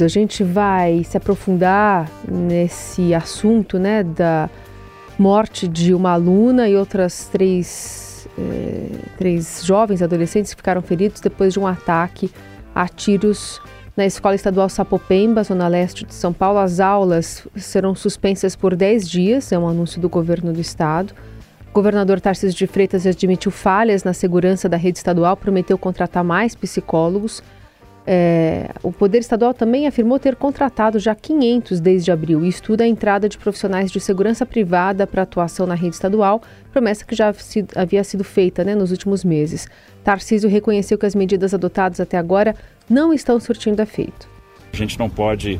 A gente vai se aprofundar nesse assunto né, da morte de uma aluna e outras três, eh, três jovens adolescentes que ficaram feridos depois de um ataque a tiros na Escola Estadual Sapopemba, zona leste de São Paulo. As aulas serão suspensas por 10 dias, é um anúncio do governo do estado. O governador Tarcísio de Freitas admitiu falhas na segurança da rede estadual, prometeu contratar mais psicólogos. É, o Poder Estadual também afirmou ter contratado já 500 desde abril e estuda a entrada de profissionais de segurança privada para atuação na rede estadual, promessa que já havia sido feita né, nos últimos meses. Tarcísio reconheceu que as medidas adotadas até agora não estão surtindo efeito. A gente não pode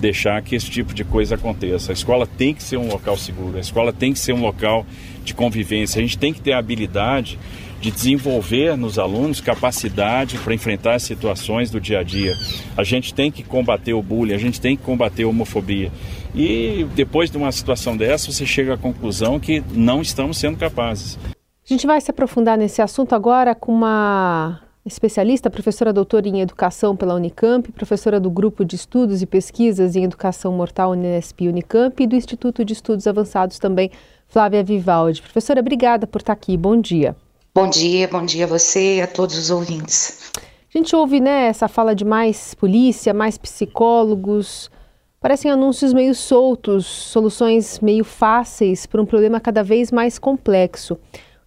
deixar que esse tipo de coisa aconteça. A escola tem que ser um local seguro, a escola tem que ser um local de convivência, a gente tem que ter a habilidade de desenvolver nos alunos capacidade para enfrentar as situações do dia a dia. A gente tem que combater o bullying, a gente tem que combater a homofobia. E depois de uma situação dessa, você chega à conclusão que não estamos sendo capazes. A gente vai se aprofundar nesse assunto agora com uma especialista, professora doutora em educação pela Unicamp, professora do Grupo de Estudos e Pesquisas em Educação Mortal Unesp Unicamp e do Instituto de Estudos Avançados também, Flávia Vivaldi. Professora, obrigada por estar aqui. Bom dia. Bom dia, bom dia a você e a todos os ouvintes. A gente ouve né, essa fala de mais polícia, mais psicólogos. Parecem anúncios meio soltos, soluções meio fáceis para um problema cada vez mais complexo.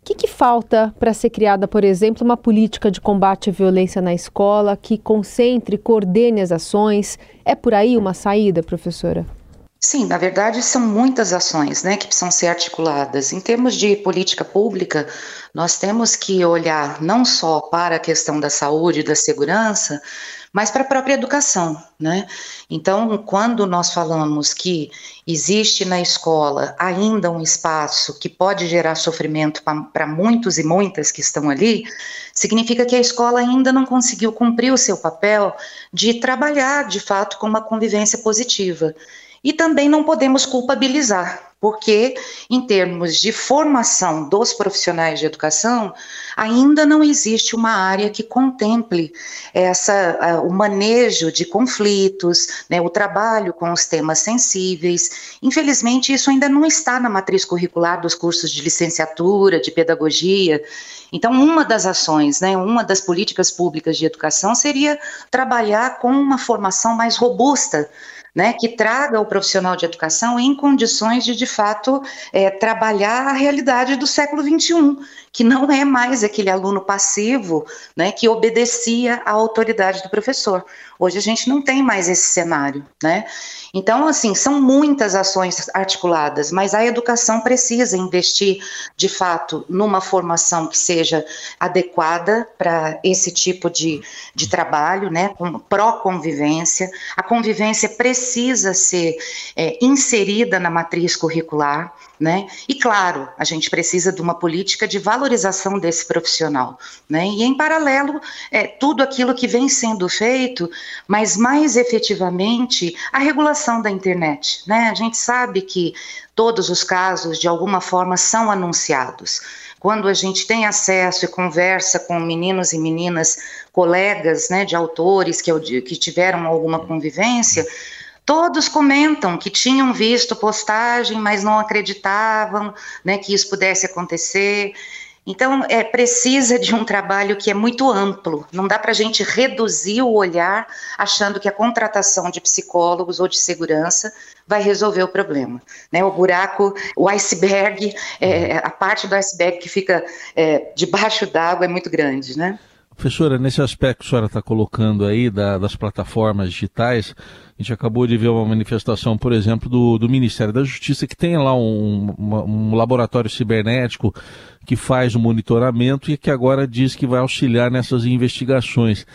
Que, que falta para ser criada, por exemplo, uma política de combate à violência na escola que concentre, coordene as ações? É por aí uma saída, professora? Sim, na verdade são muitas ações né, que precisam ser articuladas. Em termos de política pública, nós temos que olhar não só para a questão da saúde e da segurança, mas para a própria educação. Né? Então, quando nós falamos que existe na escola ainda um espaço que pode gerar sofrimento para muitos e muitas que estão ali, significa que a escola ainda não conseguiu cumprir o seu papel de trabalhar de fato com uma convivência positiva. E também não podemos culpabilizar, porque, em termos de formação dos profissionais de educação, ainda não existe uma área que contemple essa, o manejo de conflitos, né, o trabalho com os temas sensíveis. Infelizmente, isso ainda não está na matriz curricular dos cursos de licenciatura, de pedagogia. Então, uma das ações, né, uma das políticas públicas de educação seria trabalhar com uma formação mais robusta né, que traga o profissional de educação em condições de, de fato, é, trabalhar a realidade do século XXI, que não é mais aquele aluno passivo né, que obedecia à autoridade do professor. Hoje a gente não tem mais esse cenário, né? Então, assim, são muitas ações articuladas, mas a educação precisa investir, de fato, numa formação que seja adequada para esse tipo de, de trabalho, né? Com pró-convivência. A convivência precisa ser é, inserida na matriz curricular. Né? E claro, a gente precisa de uma política de valorização desse profissional, né? E em paralelo, é, tudo aquilo que vem sendo feito, mas mais efetivamente a regulação da internet, né? A gente sabe que todos os casos de alguma forma são anunciados. Quando a gente tem acesso e conversa com meninos e meninas, colegas, né, de autores que, que tiveram alguma convivência, Todos comentam que tinham visto postagem, mas não acreditavam né, que isso pudesse acontecer. Então, é precisa de um trabalho que é muito amplo. Não dá para a gente reduzir o olhar achando que a contratação de psicólogos ou de segurança vai resolver o problema. Né? O buraco, o iceberg, é, a parte do iceberg que fica é, debaixo d'água é muito grande, né? Professora, nesse aspecto que a senhora está colocando aí da, das plataformas digitais, a gente acabou de ver uma manifestação, por exemplo, do, do Ministério da Justiça, que tem lá um, uma, um laboratório cibernético que faz o monitoramento e que agora diz que vai auxiliar nessas investigações.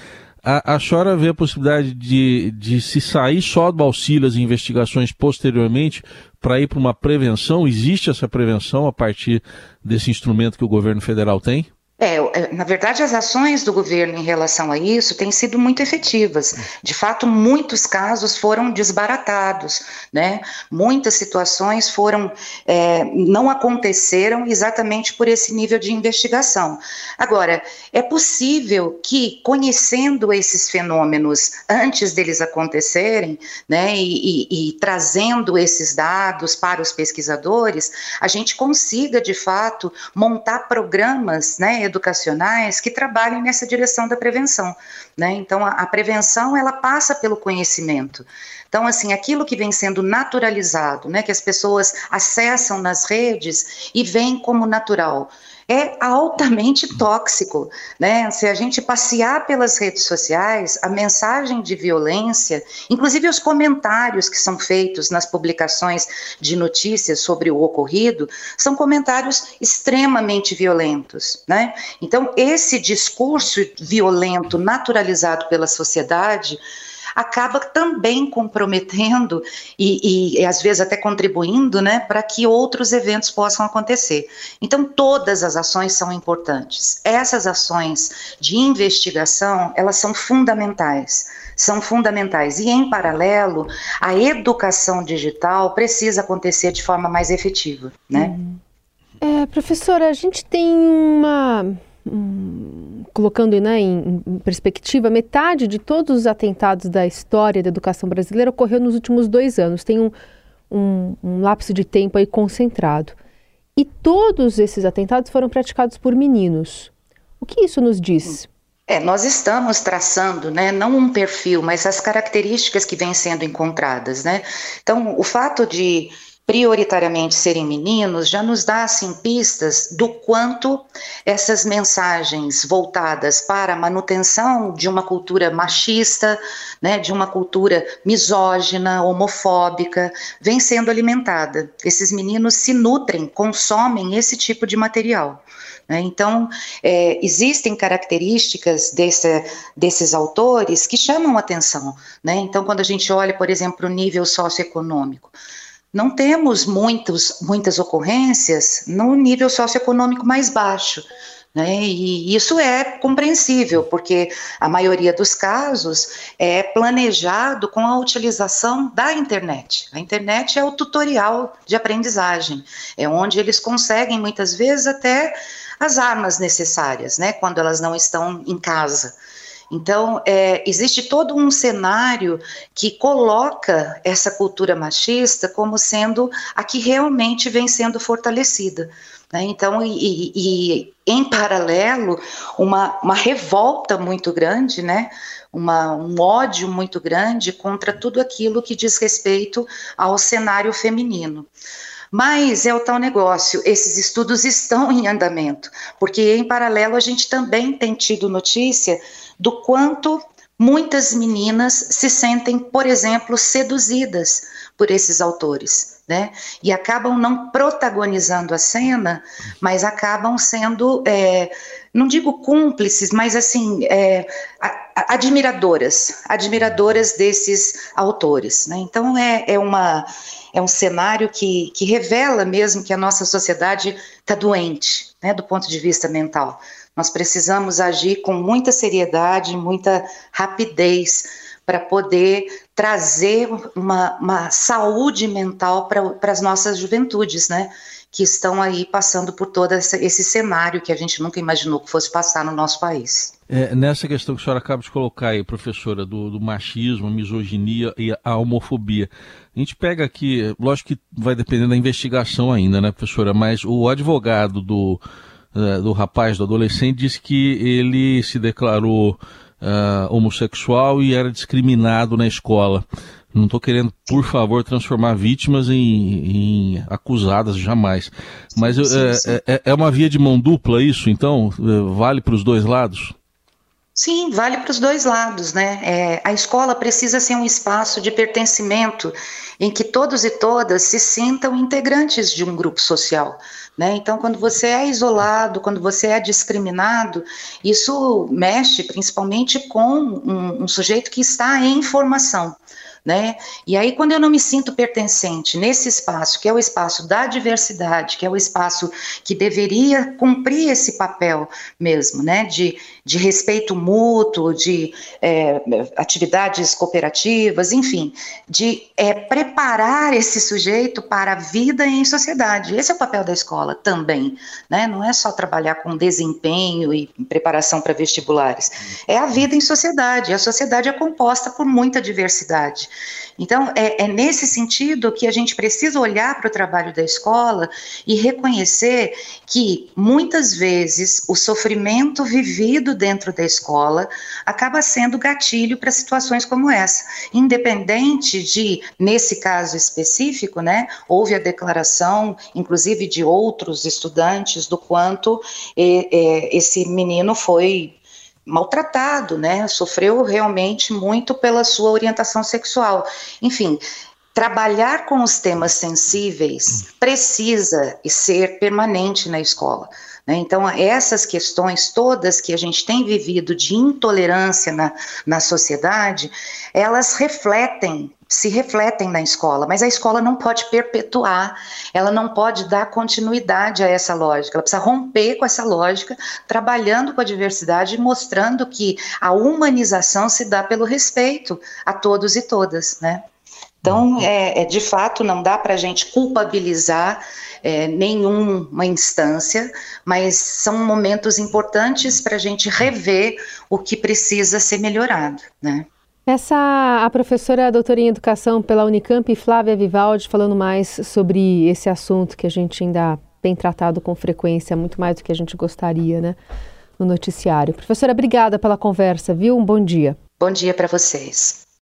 A, a senhora vê a possibilidade de, de se sair só do auxílio às investigações posteriormente para ir para uma prevenção? Existe essa prevenção a partir desse instrumento que o governo federal tem? É, é, na verdade, as ações do governo em relação a isso têm sido muito efetivas. De fato, muitos casos foram desbaratados, né? Muitas situações foram é, não aconteceram exatamente por esse nível de investigação. Agora, é possível que, conhecendo esses fenômenos antes deles acontecerem, né, e, e, e trazendo esses dados para os pesquisadores, a gente consiga, de fato, montar programas, né? Educacionais que trabalhem nessa direção da prevenção. Né? Então, a, a prevenção ela passa pelo conhecimento. Então, assim, aquilo que vem sendo naturalizado, né, que as pessoas acessam nas redes e veem como natural é altamente tóxico, né? Se a gente passear pelas redes sociais, a mensagem de violência, inclusive os comentários que são feitos nas publicações de notícias sobre o ocorrido, são comentários extremamente violentos, né? Então, esse discurso violento naturalizado pela sociedade acaba também comprometendo e, e, às vezes até contribuindo, né, para que outros eventos possam acontecer. Então, todas as ações são importantes. Essas ações de investigação, elas são fundamentais são fundamentais. E, em paralelo, a educação digital precisa acontecer de forma mais efetiva. Né? Uhum. É, professora, a gente tem uma colocando né, em, perspectiva, metade de todos os atentados da história da educação brasileira ocorreu nos últimos dois anos. Tem um, um, um lapso de tempo aí concentrado. E todos esses atentados foram praticados por meninos. O que isso nos diz? É, nós estamos traçando, né, não um perfil, mas as características que vêm sendo encontradas, né? Então, o fato de prioritariamente serem meninos, já nos dá assim pistas do quanto essas mensagens voltadas para a manutenção de uma cultura machista, né, de uma cultura misógina, homofóbica, vem sendo alimentada. Esses meninos se nutrem, consomem esse tipo de material. Né? Então, é, existem características desse, desses autores que chamam atenção. Né? Então, quando a gente olha, por exemplo, o nível socioeconômico, não temos muitos, muitas ocorrências no nível socioeconômico mais baixo. Né? E isso é compreensível, porque a maioria dos casos é planejado com a utilização da internet. A internet é o tutorial de aprendizagem, é onde eles conseguem muitas vezes até as armas necessárias, né? quando elas não estão em casa. Então, é, existe todo um cenário que coloca essa cultura machista como sendo a que realmente vem sendo fortalecida. Né? Então, e, e, em paralelo, uma, uma revolta muito grande, né? Uma, um ódio muito grande contra tudo aquilo que diz respeito ao cenário feminino. Mas é o tal negócio, esses estudos estão em andamento, porque em paralelo a gente também tem tido notícia do quanto muitas meninas se sentem, por exemplo, seduzidas por esses autores, né? E acabam não protagonizando a cena, mas acabam sendo, é, não digo cúmplices, mas assim, é, admiradoras, admiradoras desses autores, né? Então é, é uma é um cenário que, que revela mesmo que a nossa sociedade está doente, né, do ponto de vista mental. Nós precisamos agir com muita seriedade, muita rapidez para poder trazer uma, uma saúde mental para as nossas juventudes, né? Que estão aí passando por todo esse cenário que a gente nunca imaginou que fosse passar no nosso país. É, nessa questão que a senhora acaba de colocar aí, professora, do, do machismo, misoginia e a homofobia, a gente pega aqui, lógico que vai depender da investigação ainda, né, professora, mas o advogado do eh, do rapaz, do adolescente, disse que ele se declarou uh, homossexual e era discriminado na escola. Não estou querendo, por favor, transformar vítimas em, em acusadas, jamais. Mas sim, sim. É, é, é, uma via de mão dupla isso, então? Vale para os dois lados? Sim, vale para os dois lados, né? É, a escola precisa ser um espaço de pertencimento em que todos e todas se sintam integrantes de um grupo social. Né? Então, quando você é isolado, quando você é discriminado, isso mexe principalmente com um, um sujeito que está em formação. Né? E aí, quando eu não me sinto pertencente nesse espaço, que é o espaço da diversidade, que é o espaço que deveria cumprir esse papel mesmo, né? De, de respeito mútuo, de é, atividades cooperativas, enfim, de é, preparar esse sujeito para a vida em sociedade. Esse é o papel da escola também, né? Não é só trabalhar com desempenho e preparação para vestibulares, é a vida em sociedade. A sociedade é composta por muita diversidade. Então, é, é nesse sentido que a gente precisa olhar para o trabalho da escola e reconhecer que muitas vezes o sofrimento vivido dentro da escola acaba sendo gatilho para situações como essa, independente de, nesse caso específico, né, houve a declaração, inclusive de outros estudantes, do quanto é, é, esse menino foi maltratado, né? Sofreu realmente muito pela sua orientação sexual. Enfim, trabalhar com os temas sensíveis precisa ser permanente na escola. Né? Então, essas questões todas que a gente tem vivido de intolerância na, na sociedade, elas refletem se refletem na escola, mas a escola não pode perpetuar, ela não pode dar continuidade a essa lógica, ela precisa romper com essa lógica, trabalhando com a diversidade e mostrando que a humanização se dá pelo respeito a todos e todas, né? Então, é, é de fato, não dá para a gente culpabilizar é, nenhuma instância, mas são momentos importantes para a gente rever o que precisa ser melhorado, né? Essa a professora doutora em educação pela Unicamp, Flávia Vivaldi, falando mais sobre esse assunto que a gente ainda tem tratado com frequência, muito mais do que a gente gostaria, né, no noticiário. Professora, obrigada pela conversa, viu? Um bom dia. Bom dia para vocês.